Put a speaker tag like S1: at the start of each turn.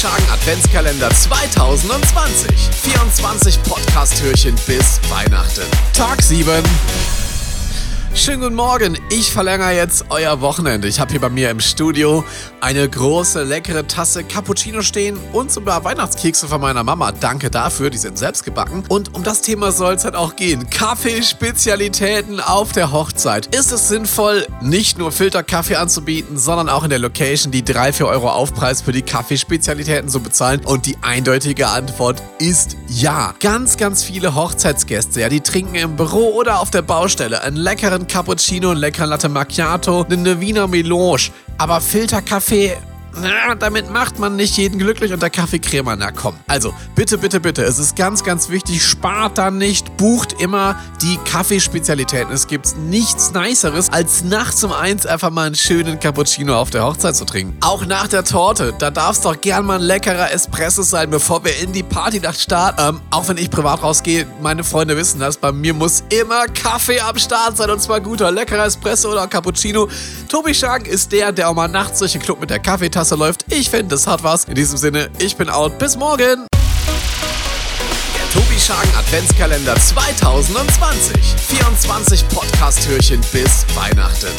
S1: Schagen Adventskalender 2020. 24 Podcast-Türchen bis Weihnachten. Tag 7. Schönen guten Morgen, ich verlängere jetzt euer Wochenende. Ich habe hier bei mir im Studio eine große, leckere Tasse Cappuccino stehen und sogar Weihnachtskekse von meiner Mama. Danke dafür, die sind selbst gebacken. Und um das Thema soll es halt auch gehen. Kaffeespezialitäten auf der Hochzeit. Ist es sinnvoll, nicht nur Filterkaffee anzubieten, sondern auch in der Location die 3-4 Euro Aufpreis für die Kaffeespezialitäten zu bezahlen? Und die eindeutige Antwort ist ja. Ganz, ganz viele Hochzeitsgäste, ja, die trinken im Büro oder auf der Baustelle einen leckeren Cappuccino, einen leckeren Latte Macchiato, eine Wiener Melange. Aber Filterkaffee na, damit macht man nicht jeden glücklich und der Kaffeecremer, na komm. Also, bitte, bitte, bitte, es ist ganz, ganz wichtig, spart da nicht, bucht immer die Kaffeespezialitäten. Es gibt nichts Niceres, als nachts um eins einfach mal einen schönen Cappuccino auf der Hochzeit zu trinken. Auch nach der Torte, da darf es doch gern mal ein leckerer Espresso sein, bevor wir in die Partynacht starten. Ähm, auch wenn ich privat rausgehe, meine Freunde wissen das, bei mir muss immer Kaffee am Start sein und zwar guter, leckerer Espresso oder Cappuccino. Tobi Schank ist der, der auch mal nachts durch den Club mit der Kaffeetasse Klasse läuft. Ich finde, das hat was. In diesem Sinne, ich bin out. Bis morgen. Der Tobi Schagen Adventskalender 2020. 24 Podcast-Türchen bis Weihnachten.